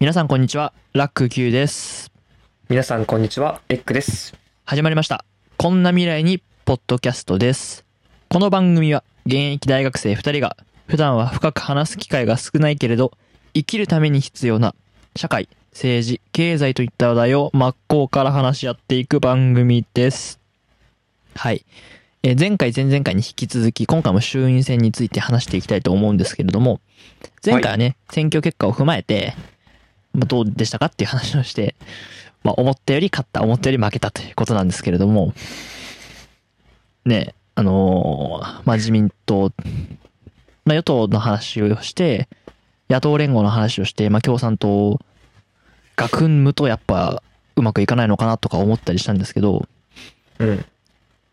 皆さんこんにちは、ラック Q です。皆さんこんにちは、レックです。始まりました。こんな未来にポッドキャストです。この番組は現役大学生2人が普段は深く話す機会が少ないけれど、生きるために必要な社会、政治、経済といった話題を真っ向から話し合っていく番組です。はい。えー前回前々回に引き続き今回も衆院選について話していきたいと思うんですけれども、前回はね、選挙結果を踏まえて、まあ、どうでしたかっていう話をして、まあ、思ったより勝った、思ったより負けたということなんですけれども、ね、あのーまあ、自民党、まあ、与党の話をして、野党連合の話をして、まあ、共産党が組むとやっぱうまくいかないのかなとか思ったりしたんですけど、うん。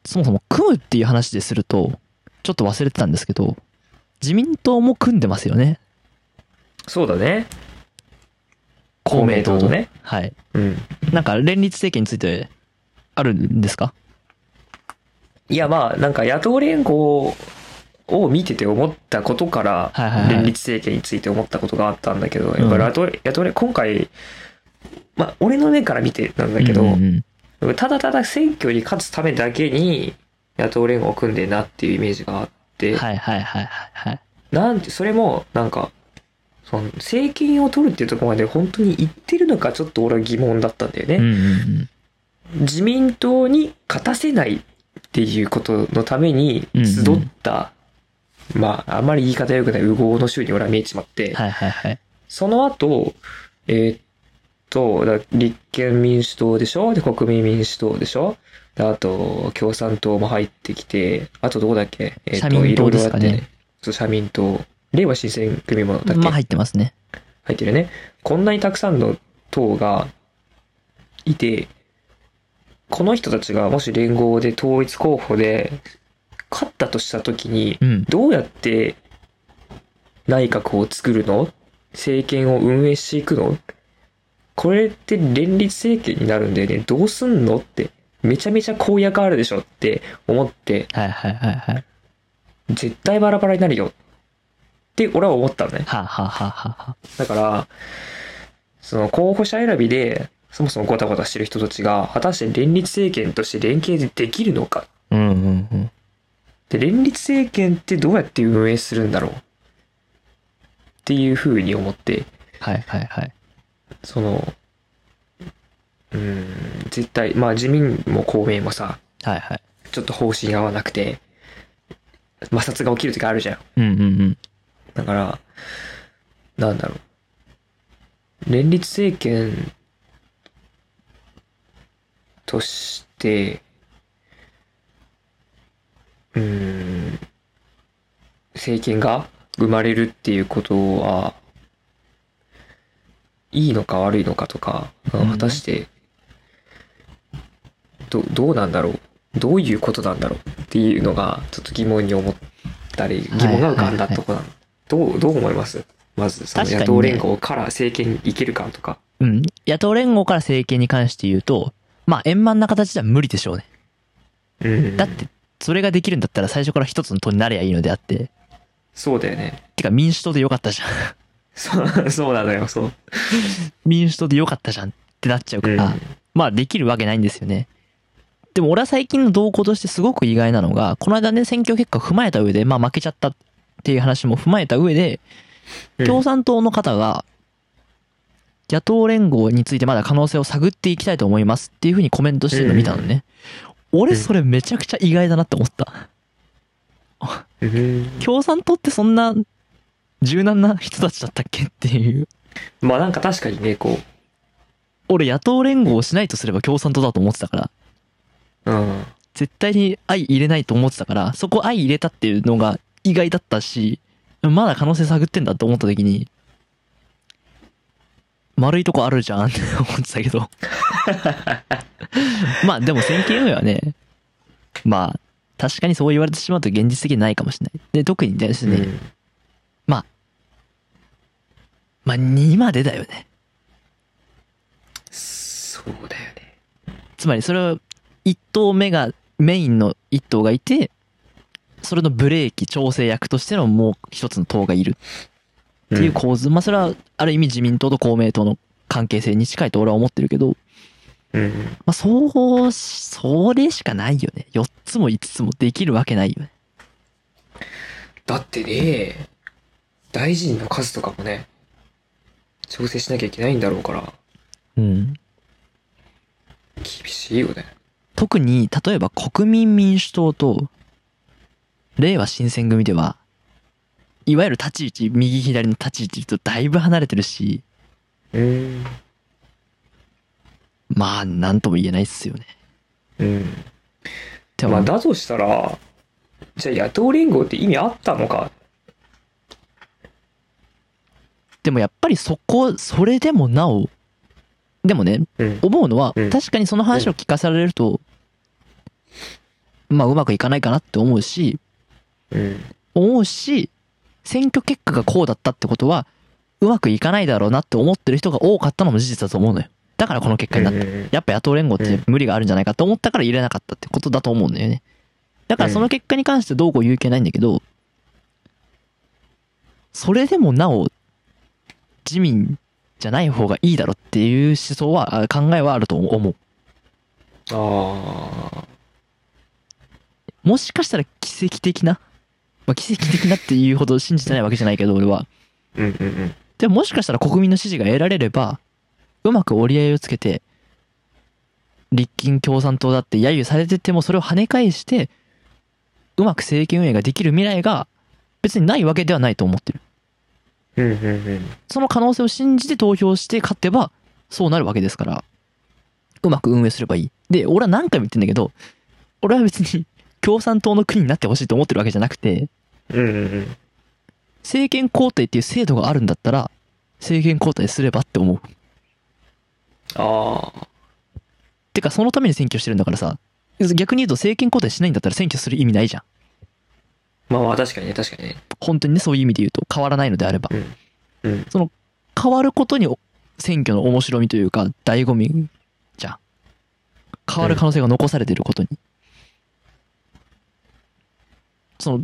そもそも組むっていう話ですると、ちょっと忘れてたんですけど、自民党も組んでますよね。そうだね。公明党とね。はい。うん。なんか連立政権についてあるんですか？いや、まあ、なんか野党連合を見てて思ったことから、連立政権について思ったことがあったんだけど、やっぱうん野党、野党連、今回、まあ、俺の目から見てなんだけど、うんうんうんただただ選挙に勝つためだけに野党連合を組んでんなっていうイメージがあって、はいはいはいはいはい。なんて、それも、なんか、その政権を取るっていうところまで本当に言ってるのかちょっと俺は疑問だったんだよね。うんうんうん。自民党に勝たせないっていうことのために集った、まあ、あんまり言い方良くない右往の州に俺は見えちまって、はいはいはい。その後、えーっと、だ立憲民主党でしょ？で、国民民主党でしょ？であと、共産党も入ってきて、あとどこだっけ？えーっと、いろいろあってそう、社民党。令和新選組もだっけ、まあ入ってますね。入ってるね。こんなにたくさんの党がいて、この人たちがもし連合で統一候補で勝ったとしたときにう、ん。どうやって内閣を作るの？政権を運営していくの？これって連立政権になるんだよね。どうすんの？って。めちゃめちゃ公約あるでしょって思って、はいはいはいはい。絶対バラバラになるよ。って俺は思ったのね。はあ、はあはあはだから、その候補者選びで、そもそもごたごたしてる人たちが、果たして連立政権として連携できるのか。あ、うんうんうん。で、連立政権ってどうやって運営するんだろうっていうふうに思って、はいはいはい。その、うーん、絶対、まあ自民も公明もさ、はいはい。ちょっと方針合わなくて、摩擦が起きる時あるじゃん。うんうんうん。だから、なんだろう。連立政権として、うん、政権が生まれるっていうことは、いいのか悪いのかとか、うん果たして、ど、どうなんだろうどういうことなんだろうっていうのが、ちょっと疑問に思ったり、疑問が浮かんだとこなの。どう、どう思います？まず、その野党連合から政権に行けるかとか。うん。野党連合から政権に関して言うと、まあ円満な形では無理でしょうね。うんだっ、て、それができるんだったら最初から一つの党になればいいのであって。そうだよね。てか民主党でよかったじゃん。そう、そうなのよ、そう。民主党でよかったじゃんってなっちゃうから、うんまあできるわけないんですよね。でも俺は最近の動向としてすごく意外なのが、この間ね、選挙結果を踏まえた上で、まあ負けちゃったっていう話も踏まえた上で、共産党の方が、野党連合についてまだ可能性を探っていきたいと思いますっていうふうにコメントしてるのを見たのね。俺それめちゃくちゃ意外だなって思った。うん共産党ってそんな柔軟な人たちだったっけっていう。まあなんか確かにね、こ俺野党連合をしないとすれば共産党だと思ってたから。う、うん。絶対に愛入れないと思ってたから、そこ愛入れたっていうのが意外だったし、まだ可能性探ってんだって思った時に、丸いとこあるじゃんって 思ってたけど。まあでも選挙運営はね、まあ確かにそう言われてしまうと現実的にないかもしれない。で、特にですね、うんまあ、まあ2までだよね。そうだよね。つまりそれを一頭目がメインの一頭がいてそれのブレーキ調整役としてのもう一つの党がいるっていう構図、まあそれはある意味自民党と公明党の関係性に近いと俺は思ってるけど、うん。まあそう、それしかないよね。4つも5つもできるわけないよね。だってね、大臣の数とかもね、調整しなきゃいけないんだろうから、うん。厳しいよね。特に、例えば国民民主党と、令和新選組では、いわゆる立ち位置、右左の立ち位置とだいぶ離れてるし、うん。まあ、なんとも言えないっすよね。うん。でも、まあ、だとしたら、じゃあ野党連合って意味あったのか？でもやっぱりそこ、それでもなお、でもね、うん。思うのは、うん確かにその話を聞かされると、まあうまくいかないかなって思うし、うん。思うし、選挙結果がこうだったってことは、うまくいかないだろうなって思ってる人が多かったのも事実だと思うのよ。だからこの結果になった。うんやっぱ野党連合って無理があるんじゃないかと思ったから入れなかったってことだと思うんだよね。だからその結果に関してどうこう言う気はないんだけど、それでもなお、自民じゃない方がいいだろっていう思想は、あ考えはあると思う。ああ。もしかしたら奇跡的な、まあ、奇跡的なっていうほど信じてないわけじゃないけど、俺は。うんうんうん。でももしかしたら国民の支持が得られれば、うまく折り合いをつけて、立憲共産党だって揶揄されててもそれを跳ね返して、うまく政権運営ができる未来が別にないわけではないと思ってる。うんうんうん。その可能性を信じて投票して勝てば、そうなるわけですから、うまく運営すればいい。で、俺は何回も言ってんだけど、俺は別に共産党の国になってほしいと思ってるわけじゃなくて、うんうんうん。政権交代っていう制度があるんだったら、政権交代すればって思う。ああ。てか、そのために選挙してるんだからさ、逆に言うと政権交代しないんだったら選挙する意味ないじゃん。まあまあ確かにね、確かにね。本当にね、そういう意味で言うと変わらないのであれば。うん。うん。その、変わることに選挙の面白みというか、醍醐味じゃん。変わる可能性が残されてることに。その、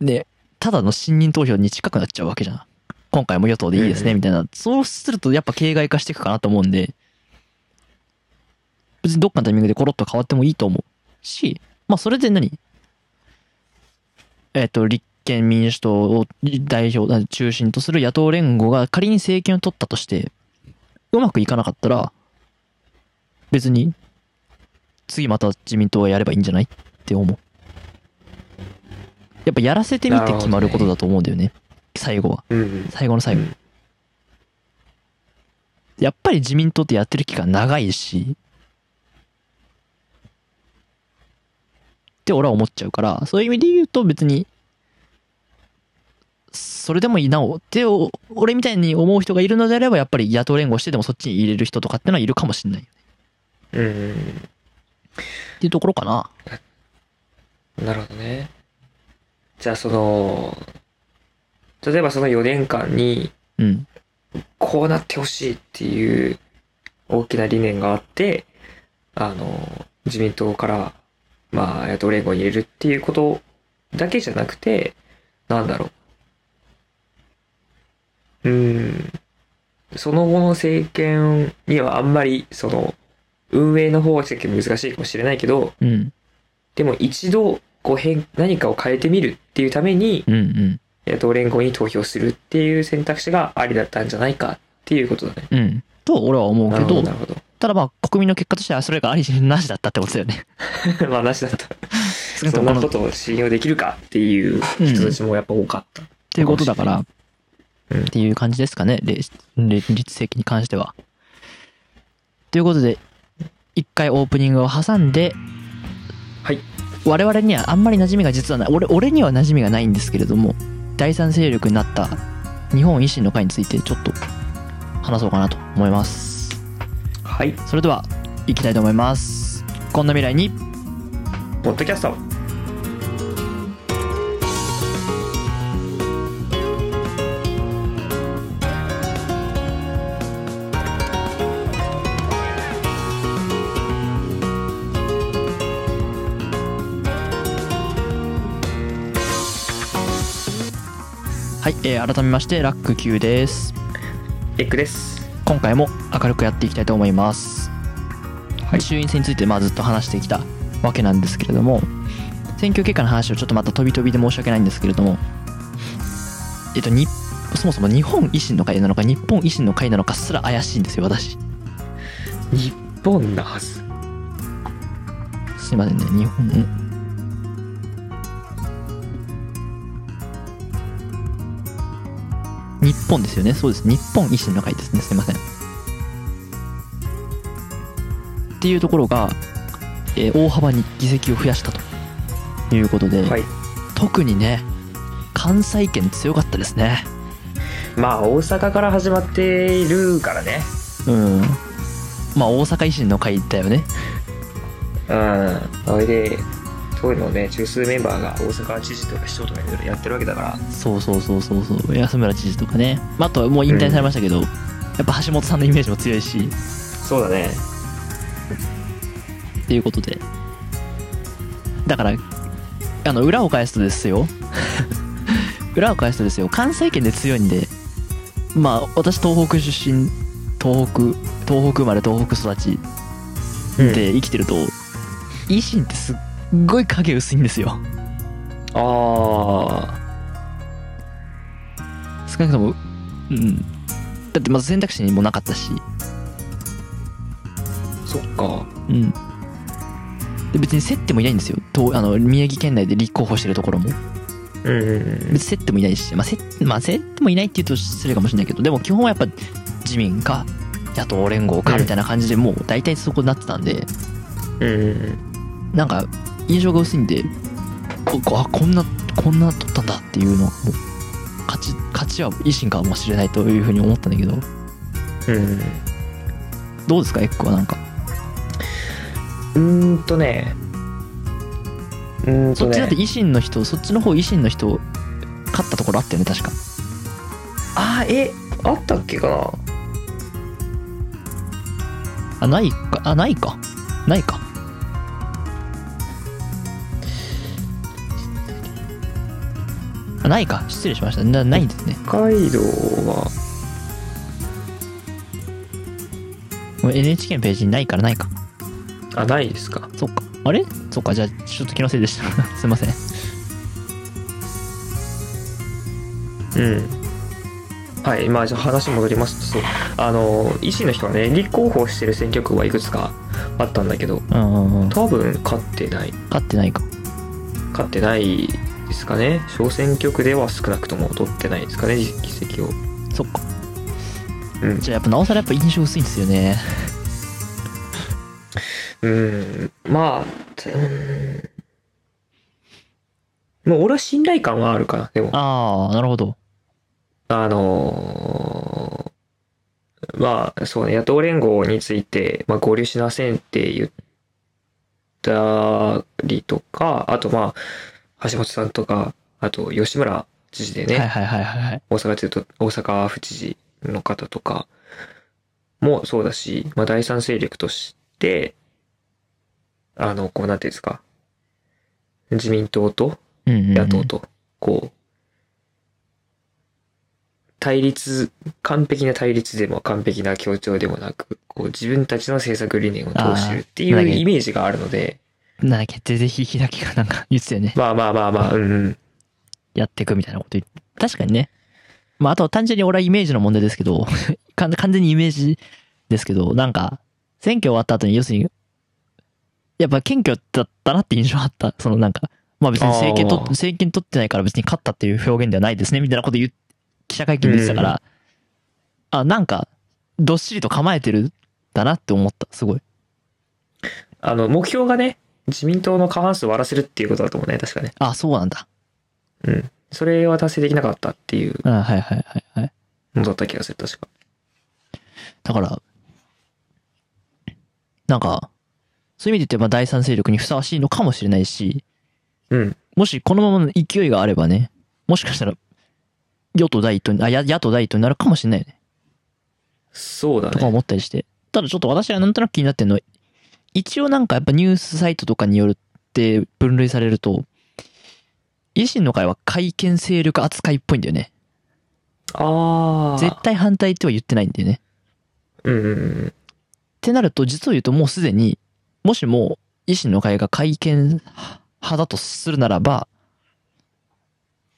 ね、ただの信任投票に近くなっちゃうわけじゃん。今回も与党でいいですね、うんみたいな。そうするとやっぱ形骸化していくかなと思うんで、別にどっかのタイミングでコロッと変わってもいいと思うし、まあそれで何？えっ、と、立憲民主党を代表、中心とする野党連合が仮に政権を取ったとして、うまくいかなかったら、別に、次また自民党がやればいいんじゃないって思う。やっぱやらせてみて決まることだと思うんだよね。最後は。うんうん。最後の最後。うんやっぱり自民党ってやってる期間長いし、って俺は思っちゃうから、そういう意味で言うと別に、それでもいいなおって、お俺みたいに思う人がいるのであれば、やっぱり野党連合してでもそっちに入れる人とかってのはいるかもしれない。っうんうんていうところかな。うん。なるほどね。じゃあその、例えばその4年間に、うん。こうなってほしいっていう大きな理念があって、あの、自民党から、まあ、野党連合に入れるっていうことだけじゃなくて、なんだろう。うーん。その後の政権にはあんまり、その、運営の方は結構難しいかもしれないけど、うん。でも一度、こう変、何かを変えてみるっていうために、うんうん。野党連合に投票するっていう選択肢がありだったんじゃないかっていうことだね。うん。と俺は思うけどなるほど。ただまあ国民の結果としてはそれがありなしだったってことだよね。まあ、なしだった。そんなことを信用できるかっていう人たちもやっぱ多かった。っていうことだから、うんっていう感じですかね、連連立政権に関しては。ということで、一回オープニングを挟んで、はい。我々にはあんまり馴染みが実はない、俺、俺には馴染みがないんですけれども、第三勢力になった日本維新の会についてちょっと話そうかなと思います。はい。それでは、いきたいと思います。こんな未来に、ポッドキャスト。ははい、えー改めましてラック Q ですエッグです。今回も明るくやっていきたいと思います、はい衆院選についてまあずっと話してきたわけなんですけれども選挙結果の話をちょっとまた飛び飛びで申し訳ないんですけれどもえっとにそもそも日本維新の会なのか日本維新の会なのかすら怪しいんですよ私日本なはず。すいませんね日本本ですよね。そうです。日本維新の会ですね。すいません。っていうところが、えー大幅に議席を増やしたということで、はい。特にね関西圏強かったですね。まあ、大阪から始まっているからね。うん。まあ大阪維新の会だよね。うん。それで、そういうのをね、中枢メンバーが大阪知事とか市長とかいろいろやってるわけだから。そうそうそうそうそう。安村知事とかね、まあ、あとはもう引退されましたけど、やっぱ橋本さんのイメージも強いし。そうだね。っていうことで。だからあの裏を返すとですよ。裏を返すとですよ。関西圏で強いんでまあ私東北出身東北東北生まれ東北育ちうん。で生きてると、維新ってすっごい影薄いんですよ。あ少なくともうん。だってまず選択肢にもなかったし。ー、そっか。うん。で別に競ってもいないんですよ。とあの宮城県内で立候補してるところも。うん。うんうん。別に競ってもいないし、まあ、せまあ、競ってもいないって言うと失礼かもしれないけどでも基本はやっぱ自民か野党連合かみたいな感じでもう大体そこになってたんで、うん。なんか印象が薄いんでここあこんなこんな取ったんだっていうのはもう勝ち勝ちは維新かもしれないというふうに思ったんだけどうんうんどうですかエッグはなんか？うん。うーんとね。うーんとねそっちだって。維新の人そっちの方維新の人勝ったところあったよね確かあ、え、あったっけかな？あないかあないかあないか。失礼しました。なないんですね。北海道は、もう NHK のページにないからないか。あ、ないですか。そっか。あれ？そっか。じゃあちょっと気のせいでした。すいません。うん。はい、まあじゃあ話戻りますと、そう、あの、維新の人はね、立候補してる選挙区はいくつかあったんだけど、うんうんうん。多分勝ってない。勝ってないか。勝ってないですかね。小選挙区では少なくとも取ってないですかね、議席を。そっかうん。じゃあやっぱなおさらやっぱ印象薄いんですよね うん、まあ、うん。もう俺は信頼感はあるかな、でも。ああなるほどあのーまあ、そうね、野党連合について、まあ、合流しませんって言ったりとか、あとまあ、橋本さんとか、あと吉村知事でね、はいはいはいはいはい。大阪と、大阪府知事の方とかもそうだし、まあ、第三勢力として、あの、こうなんていうんですか、自民党と野党と、こう、対立、完璧な対立でも完璧な協調でもなく、こう自分たちの政策理念を通してるっていうイメージがあるので、なんだっけぜぜひひだけがなんか言ってたよね。まあまあまあまあ、うんうん。やっていくみたいなこと言って確かにね。まああとは単純に俺はイメージの問題ですけど 完完全にイメージですけどなんか選挙終わった後に要するにやっぱ謙虚だったなって印象あった。そのなんかまあ別に政権と政権取ってないから別に勝ったっていう表現ではないですねみたいなこと言う記者会見で言ってたから、あなんかどっしりと構えてるんだなって思ったすごい。あの、目標がね、自民党の過半数を割らせるっていうことだと思うね、確かね。あそうなんだうん。それは達成できなかったっていうあはいはいはいはいのだった気がする、確か。だから、なんか、そういう意味で言ってまあ第三勢力にふさわしいのかもしれないし、うん。もしこのままの勢いがあればね、もしかしたら、与党第一党に、あ、や野党第一党になるかもしれないよね。そうだとかね。思ったりして。ただちょっと私はなんとなく気になってるのは、一応なんかやっぱニュースサイトとかによるって分類されると、維新の会は改憲勢力扱いっぽいんだよね。ああ。絶対反対っては言ってないんだよね。うん。ってなると、実を言うともうすでに、もしも維新の会が改憲派だとするならば、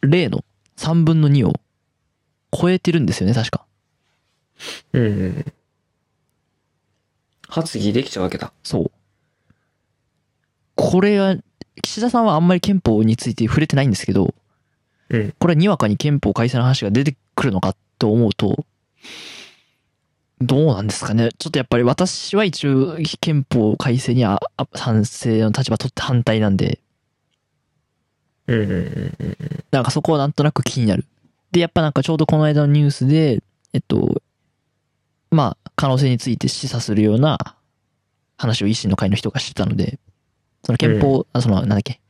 例の3分の2を超えてるんですよね、確か。うん。発議できちゃうわけだ。そう。これは、岸田さんはあんまり憲法について触れてないんですけど、うん。これはにわかに憲法改正の話が出てくるのかと思うと、どうなんですかね。ちょっとやっぱり私は一応憲法改正にはあ賛成の立場取って反対なんで、うんうんうんうん。なんかそこはなんとなく気になる。で、やっぱなんかちょうどこの間のニュースで、えっと、まあ、可能性について示唆するような話を維新の会の人がしてたので、その憲法、あその、なんだっけ、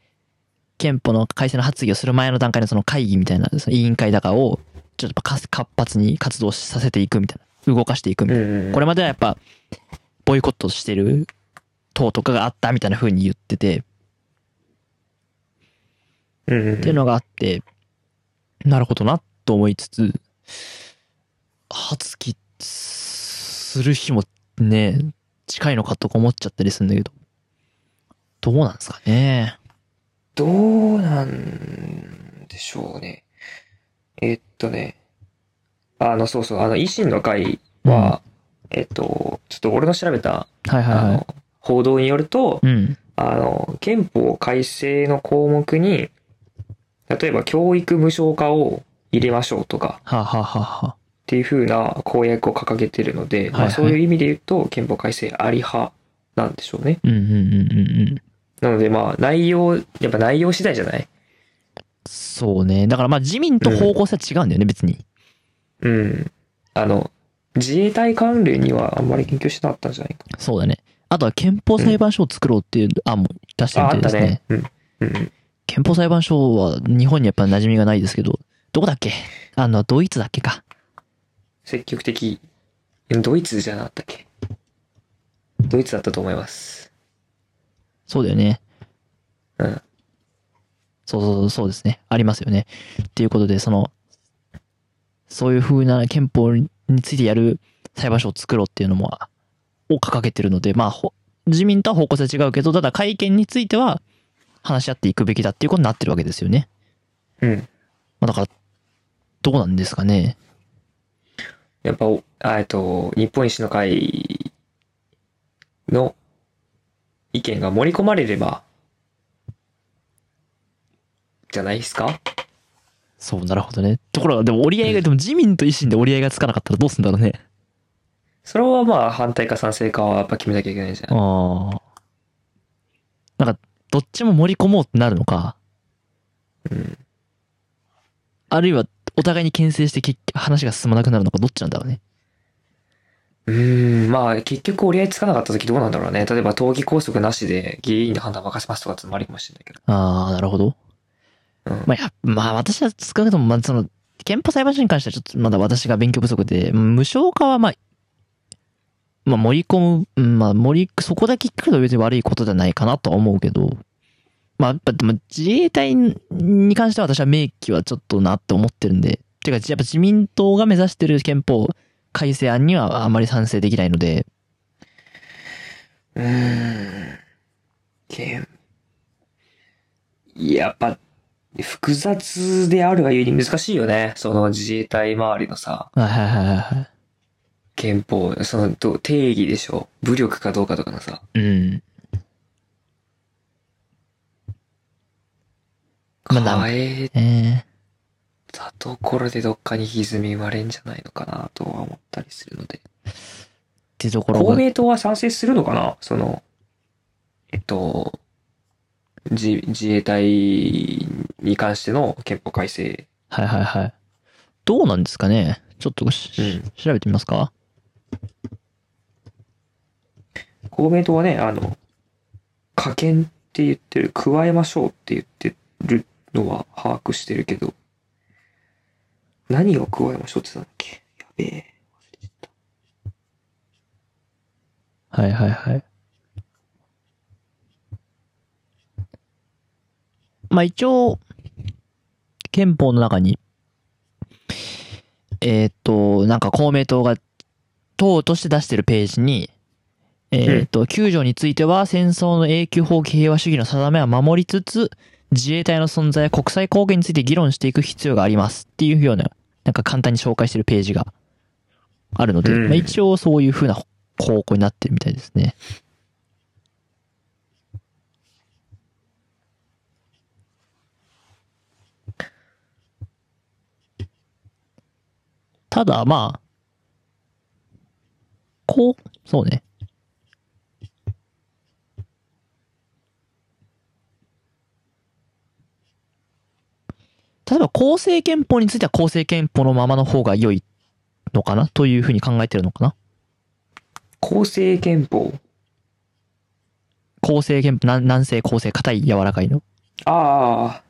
憲法の改正の発議をする前の段階のその会議みたいな、その委員会だかを、ちょっと活活発に活動させていくみたいな、動かしていくみたいな。これまではやっぱ、ボイコットしてる党とかがあったみたいな風に言ってて。っていうのがあって、なるほどなと思いつつ、発揮する日もね、近いのかとか思っちゃったりするんだけど、どうなんですかね。どうなんでしょうね。えっとね。あの、そうそう、あの、維新の会は、えっと、ちょっと俺の調べた、はいはいあはいの。、報道によると、うん。あの、憲法改正の項目に、例えば教育無償化を入れましょうとか、はあ、はあはあはあ、っていう風な公約を掲げてるので、まはいはいあそういう意味で言うと、憲法改正あり派なんでしょうね。うんうんうんうんうん。なのでまあ内容、やっぱ内容次第じゃない？そうね。だからまあ自民と方向性は違うんだよね、別に。うん。あの、自衛隊関連にはあんまり研究してなかったんじゃないかそうだね。あとは憲法裁判所を作ろうっていう案も出してみたいですね。ったね。うん。うんうん。憲法裁判所は日本にやっぱ馴染みがないですけど、どこだっけ？あの、ドイツだっけか。積極的。ドイツじゃなかったっけ？ドイツだったと思います。そうだよね。うん。そうそうそう、そうですね。ありますよね。っていうことで、その、そういう風な憲法についてやる裁判所を作ろうっていうのも、を掲げてるので、まあ、ほ自民とは方向性は違うけど、ただ会見については話し合っていくべきだっていうことになってるわけですよね。うん。まあ、だから、どうなんですかね。やっぱ、えっと、日本維新の会の意見が盛り込まれれば、じゃないですか？そう、なるほどね。ところが、でも折り合いが、でも自民と維新で折り合いがつかなかったらどうすんだろうね。それはまあ反対か賛成かはやっぱ決めなきゃいけないじゃん。ああ。なんか、どっちも盛り込もうってなるのか、うん。あるいは、お互いに牽制して結局話が進まなくなるのか、どっちなんだろうね。うーん、まあ結局折り合いつかなかった時どうなんだろうね。例えば党議拘束なしで議員で判断任せますとかってのもありかもしれないけど。ああ、なるほど。うん。まあ、や、まあ、私は少なくとも、まあ、その、憲法裁判所に関してはちょっとまだ私が勉強不足で、無償化はまあ、まあ、盛り込む、うんまあ、盛り、そこだけ聞くと別に悪いことじゃないかなとは思うけど、まあ、やっぱ、でも自衛隊に関しては私は明記はちょっとなって思ってるんで、てか、やっぱ自民党が目指してる憲法改正案にはあまり賛成できないので、うーん。けん。やっぱ、複雑であるがゆえに難しいよね。その自衛隊周りのさ、はいはいはいはい。憲法、そのど定義でしょ。武力かどうかとかのさ。うん。まあなん変ええたところでどっかに歪み生まれんじゃないのかなとは思ったりするので。ー、ってところが、公明党は賛成するのかな？その、えっと、自自衛隊に関しての憲法改正。はいはいはい。どうなんですかね？ちょっとし、うん。調べてみますか？公明党はね、あの、加憲って言ってる、加えましょうって言ってるのは把握してるけど、何を加えましょうって言ってたんだっけ？やべえ。忘れちゃった。はいはいはい。まあ一応、憲法の中に、えっ、と、なんか公明党が党として出してるページに、えっ、と、救助については戦争の永久放棄平和主義の定めは守りつつ、自衛隊の存在や国際貢献について議論していく必要がありますっていうような、なんか簡単に紹介してるページがあるので、うんまあ、一応そういう風な方向になってるみたいですね。ただまあ、こう、そうね。例えば公正憲法については公正憲法のままの方が良いのかな？というふうに考えてるのかな？公正憲法？公正憲法、南西公正、硬い柔らかいの？ああ。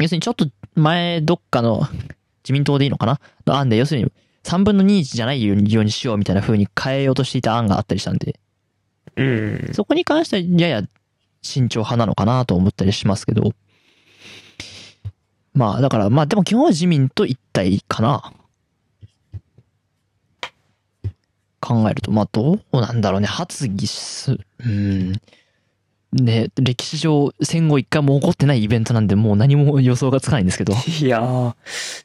要するにちょっと前どっかの自民党でいいのかな？の案で、要するに3分の2じゃないようにようにしようみたいな風に変えようとしていた案があったりしたんで、うん。そこに関してはやや慎重派なのかなと思ったりしますけど。まあ、だから、まあでも基本は自民と一体かな。考えると、まあどうなんだろうね。発議す、うん。ね、歴史上戦後一回も起こってないイベントなんで、もう何も予想がつかないんですけど。いやー、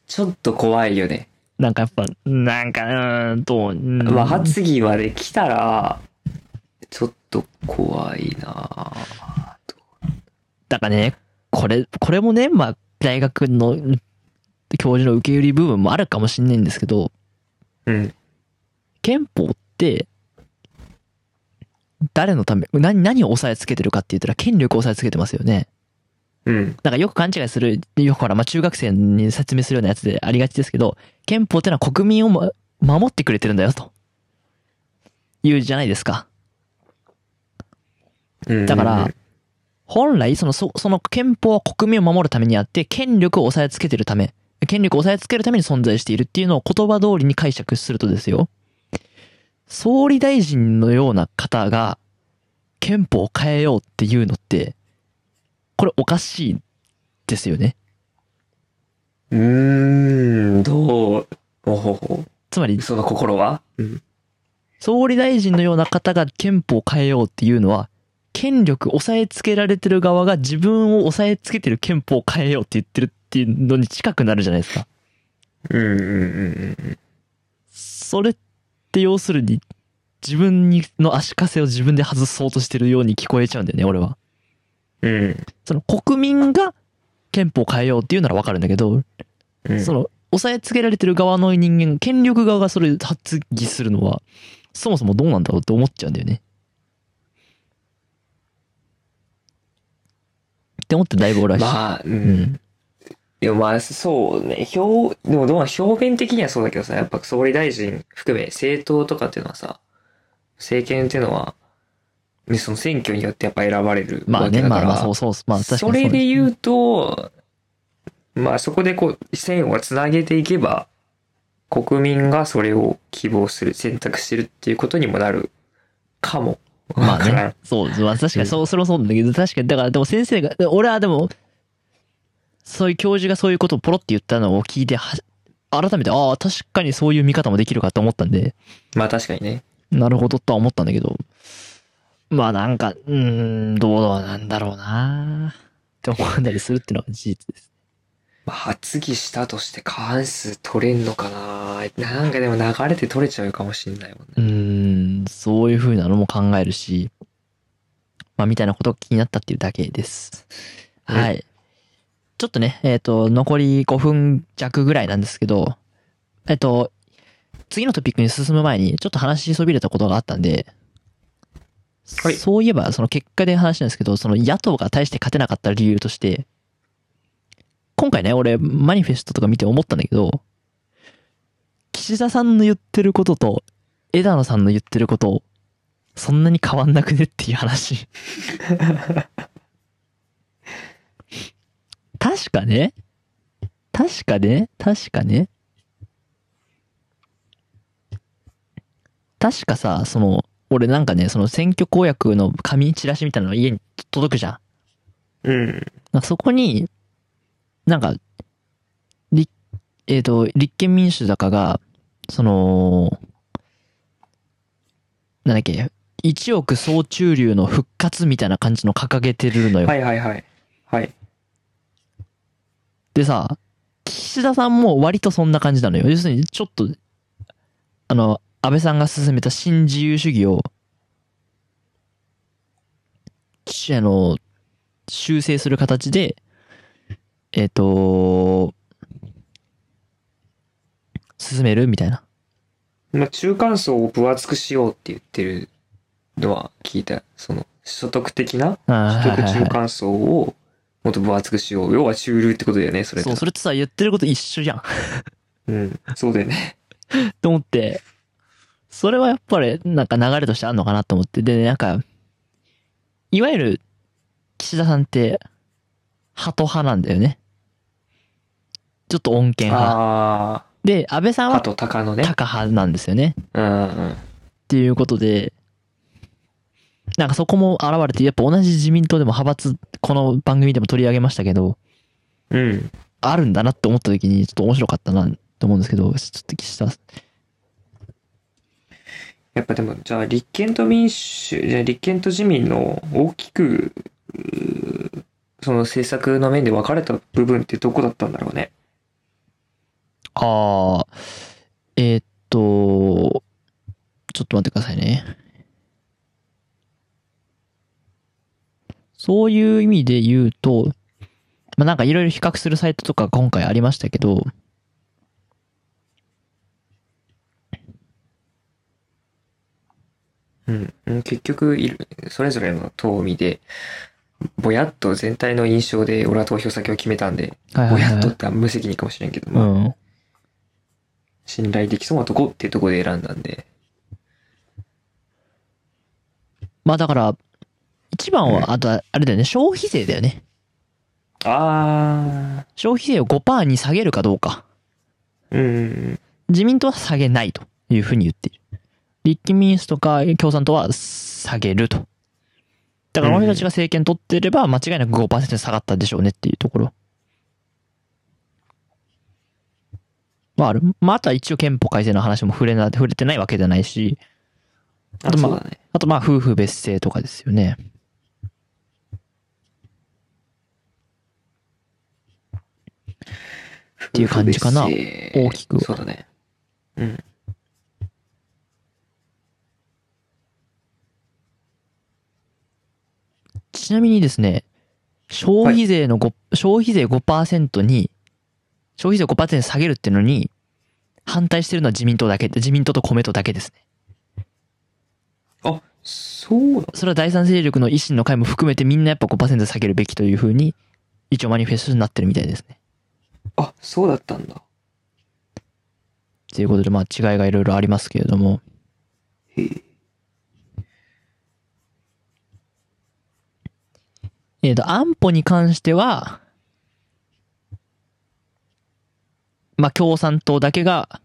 ちょっと怖いよね。なんかやっぱ、なんか、うーんと、うんまあ、発議まで来たら、ちょっと怖いなだからね、これ、これもね、まあ、大学の教授の受け売り部分もあるかもしんないんですけど、うん。憲法って、誰のため、何、何を押さえつけてるかって言ったら権力を押さえつけてますよね。うん。なんかよく勘違いする、よくほら、まあ、中学生に説明するようなやつでありがちですけど、憲法ってのは国民を、ま、守ってくれてるんだよ、と。言うじゃないですか。うん。だから、本来、その、そその憲法は国民を守るためにあって、権力を押さえつけてるため、権力を押さえつけるために存在しているっていうのを言葉通りに解釈するとですよ。総理大臣のような方が、憲法を変えようっていうのって、これおかしいですよね。うーん、どう、おほほ。つまり、その心は？うん。総理大臣のような方が憲法を変えようっていうのは、権力押さえつけられてる側が自分を押さえつけてる憲法を変えようって言ってるっていうのに近くなるじゃないですか。うんうんうんうん。それって要するに、自分にの足かせを自分で外そうとしてるように聞こえちゃうんだよね、俺は。うん。その国民が憲法を変えようっていうならわかるんだけど、うん。その、押さえつけられてる側の人間、権力側がそれ発議するのは、そもそもどうなんだろうって思っちゃうんだよね。って思ってだいぶ俺は、まあ、う。うんん。でもまあ、そうね。表、でもどう表面的にはそうだけどさ、やっぱ総理大臣含め政党とかっていうのはさ、政権っていうのは、ね、その選挙によってやっぱ選ばれるまあね、わけだから、まあまあそうそう、まあ確かにそれでう言うと、まあそこでこう、線をつなげていけば、国民がそれを希望する、選択してるっていうことにもなるかも。まあね。そう、まあ確かにそう、それもそうなんだけど、確かに、だからでも先生が、で俺はでも、そういう教授がそういうことをポロって言ったのを聞いて、は改めて、ああ、確かにそういう見方もできるかと思ったんで、まあ確かにね。なるほどとは思ったんだけど、まあなんか、うーん、どうなんだろうなって思ったりするっていうのは事実です。まあ、発議したとして過半数取れんのかななんかでも流れて取れちゃうかもしんないもんうね。ーん、そういう風なのも考えるし、まあみたいなことが気になったっていうだけです。うんはい。ちょっとね、えっ、と、残り5分弱ぐらいなんですけど、えっ、と、次のトピックに進む前に、ちょっと話しそびれたことがあったんで、はいそういえば、その結果で話なんですけど、その野党が大して勝てなかった理由として、今回ね、俺、マニフェストとか見て思ったんだけど、岸田さんの言ってることと、枝野さんの言ってること、そんなに変わんなくねっていう話。確かね、確かね、確かね、確かさ、その、俺なんかね、その選挙公約の紙チラシみたいなの家に届くじゃん。うん。そこに、なんか、立えっ、と、立憲民主だかが、その、なんだっけ、一億総中流の復活みたいな感じの掲げてるのよ。はいはいはい。はい。でさ、岸田さんも割とそんな感じなのよ。要するに、ちょっと、あの、安倍さんが進めた新自由主義を、しあの、修正する形で、えっ、と、進める？みたいな。まあ、中間層を分厚くしようって言ってるのは聞いた。その、所得的なあ所得中間層をもっと分厚くしよう。要は中流ってことだよね、それとそう、それってさ、言ってること一緒じゃん。うん。そうだよね。と思って、それはやっぱりなんか流れとしてあるのかなと思って。で、なんか、いわゆる岸田さんって、ハト派なんだよね。ちょっと穏健派。あで、安倍さんあ。はあと、鷹のね。タカ派なんですよね。うんうん。っていうことで、なんかそこも現れて、やっぱ同じ自民党でも派閥、この番組でも取り上げましたけど、うん。あるんだなって思った時にちょっと面白かったなと思うんですけど、ちょっと岸田やっぱでも、じゃあ立憲と民主、じゃあ立憲と自民の大きく、その政策の面で分かれた部分ってどこだったんだろうね。ああ、えーっと、ちょっと待ってくださいね。そういう意味で言うと、まあ、なんかいろいろ比較するサイトとか今回ありましたけど、うん。うん結局それぞれの党を見て、ぼやっと全体の印象で俺は投票先を決めたんで、はいはいはいぼやっとって無責任かもしれんけど、うまあ、ん。信頼できそうなとこっていうとこで選んだんで。まあだから、一番は、あとはあれだよね、消費税だよね。あ消費税を5%に下げるかどうか。ー。うん。自民党は下げないというふうに言っている。立憲民主とか共産党は下げると。だから、この人たちが政権取ってれば、間違いなく5%に下がったでしょうねっていうところ。まあ、ある。まあ、あとは一応憲法改正の話も触れな、触れてないわけじゃないし、ああとまあそうだね。あとまあ、夫婦別姓とかですよね。っていう感じかな大きくそうだね。うん。ちなみにですね、消費税の5、消費税5%に、消費税を5%に下げるっていうのに、反対してるのは自民党だけ、自民党と公明党だけですね。あ、そうなの？それは第三勢力の維新の会も含めてみんなやっぱ5%下げるべきというふうに、一応マニフェストになってるみたいですね。あ、そうだったんだ。ということで、まあ違いがいろいろありますけれども。へえ。えっ、と、安保に関しては、まあ共産党だけが、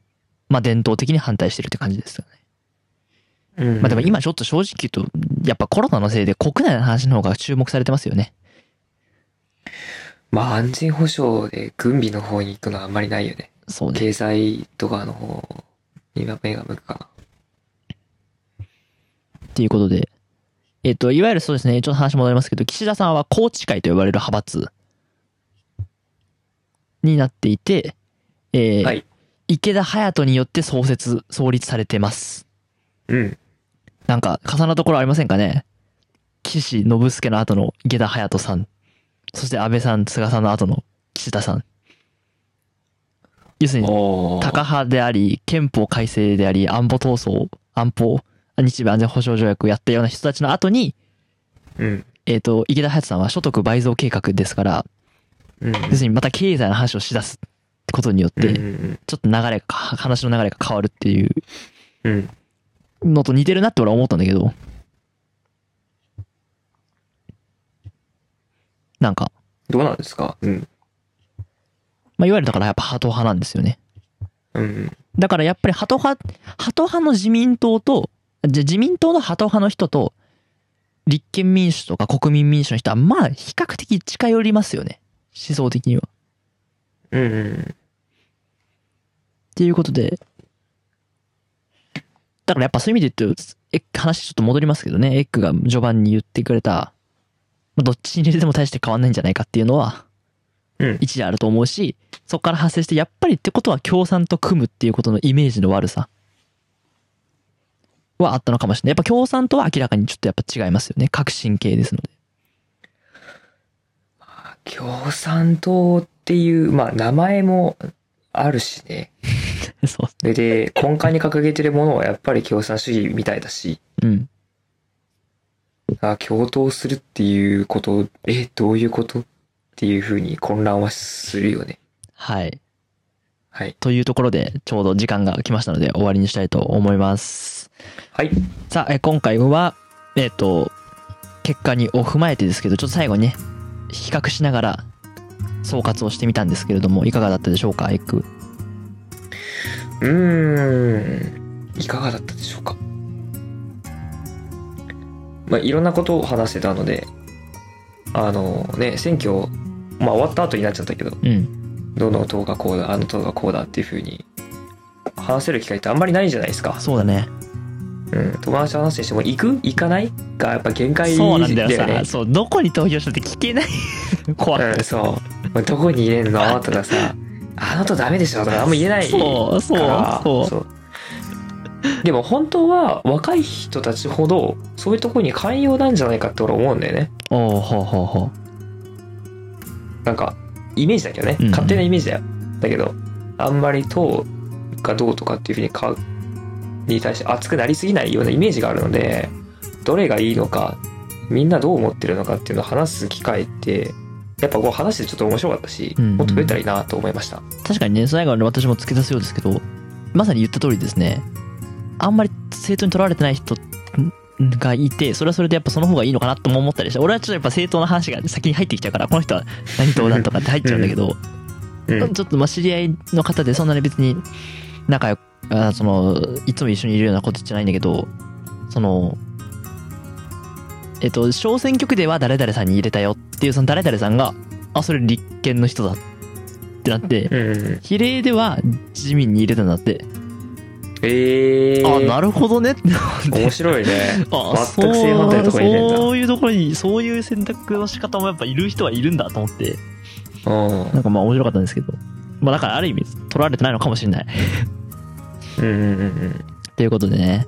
まあ伝統的に反対してるって感じですよね。うん。まあでも今ちょっと正直言うと、やっぱコロナのせいで国内の話の方が注目されてますよね。まあ安全保障で軍備の方に行くのはあんまりないよね。そうね。経済とかの方に目が向くかっていうことで。えっ、と、いわゆるそうですね、ちょっと話戻りますけど、岸田さんは宏池会と呼ばれる派閥になっていて、えーな。はい。池田隼人によって創設、創立されてます。うん。なんか、重なるところありませんかね？岸信介の後の池田隼人さん。そして安倍さん、菅さんの後の岸田さん。要するに、おータカ派であり、憲法改正であり、安保闘争、安保、日米安全保障条約をやったような人たちの後に、うん。えっ、と、池田隼人さんは所得倍増計画ですから、うん。要するにまた経済の話をしだすことによって、ちょっと流れが、話の流れが変わるっていう。のと似てるなって俺は思ったんだけど、なんか、どうなんですか？うん。まあ、いわゆるだからやっぱハト派なんですよね。うん。だからやっぱりハト派、ハト派の自民党と、じゃあ自民党のハト派の人と、立憲民主とか国民民主の人は、まあ、比較的近寄りますよね。思想的には。うんうん。っていうことで、だからやっぱそういう意味で言うと、え話ちょっと戻りますけどね、エッグが序盤に言ってくれた、まあどっちに入れても大して変わんないんじゃないかっていうのは、うん。一理あると思うし、そこから発生して、やっぱりってことは共産と組むっていうことのイメージの悪さはあったのかもしれない。やっぱ共産とは明らかにちょっとやっぱ違いますよね。革新系ですの共産党っていう、まあ名前もあるしね。で。そう。で、で、根幹に掲げてるものはやっぱり共産主義みたいだし、うん。あ共闘するっていうこと、え、どういうことっていうふうに混乱はするよね。はい。はい。というところで、ちょうど時間が来ましたので終わりにしたいと思います。はい。さあ、え今回は、えっ、と、結果にを踏まえてですけど、ちょっと最後にね、比較しながら総括をしてみたんですけれども、いかがだったでしょうか、エッグ？うーん。いかがだったでしょうか？まあ、いろんなことを話せたので、あのね、選挙、まあ終わった後になっちゃったけど、うん。どの党がこうだ、あの党がこうだっていうふうに話せる機会ってあんまりないじゃないですか。そうだね。うん。友達と話しても、行く？行かない？がやっぱ限界だそうよね。なんだよさ、そう、どこに投票したって聞けない？怖くてうん、そう。まあどこに入れんの？とかさ、あのとダメでしょ？とかあんま言えないから。そうそうそううでも本当は若い人たちほどそういうところに寛容なんじゃないかって俺思うんだよね。おおほうほうほなんか、イメージだけどね。勝手なイメージだよ。だけど、あんまり党がどうとかっていうふうにか、に対して熱くなりすぎないようなイメージがあるので、どれがいいのか、みんなどう思ってるのかっていうのを話す機会って、やっぱこう話してちょっと面白かったし、うんうんもっと増えたらいいなと思いました。う。確かにね、最後に私も付け足すようですけど、まさに言った通りですね、あんまり正当に取られてない人がいて、それはそれでやっぱその方がいいのかなとも思ったりして、俺はちょっとやっぱ正当な話が先に入ってきちゃうから、この人は何党だとかって入っちゃうんだけど、うん。ちょっとまあ知り合いの方でそんなに別に仲良く、あその、いつも一緒にいるようなことじゃないんだけど、その、えっと、小選挙区では誰々さんに入れたよっていうその誰々さんが、あ、それ立憲の人だってなって、うん。比例では自民に入れたんだって。えー。あ、なるほどねって面白いね。あ全く正反対のところに入れんだそういうところに、そういう選択の仕方もやっぱいる人はいるんだと思って、うん。なんかまあ面白かったんですけど。まあだからある意味取られてないのかもしれない。うんうんうんうん。ということでね。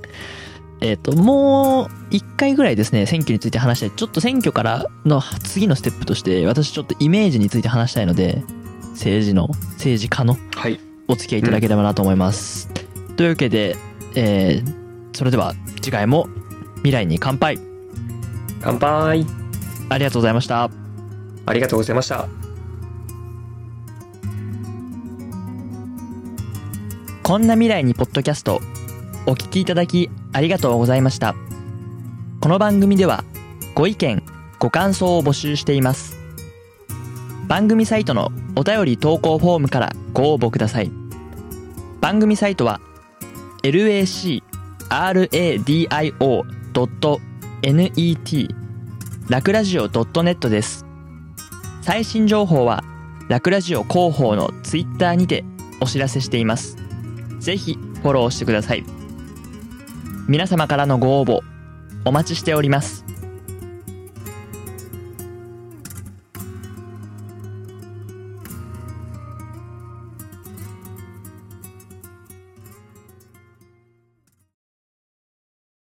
えっ、と、もう一回ぐらいですね、選挙について話したい。ちょっと選挙からの次のステップとして、私ちょっとイメージについて話したいので、政治の、政治家のはい。お付き合いいただければなと思います。というわけで、えー、それでは次回も未来に乾杯乾杯。ありがとうございました。ありがとうございました。こんな未来にポッドキャストお聞きいただきありがとうございました。この番組ではご意見、ご感想を募集しています。番組サイトのお便り投稿フォームからご応募ください。番組サイトは lacradio.net ラクラジオ .net です。最新情報はラクラジオ広報のツイッターにてお知らせしています。ぜひフォローしてください。皆様からのご応募お待ちしております。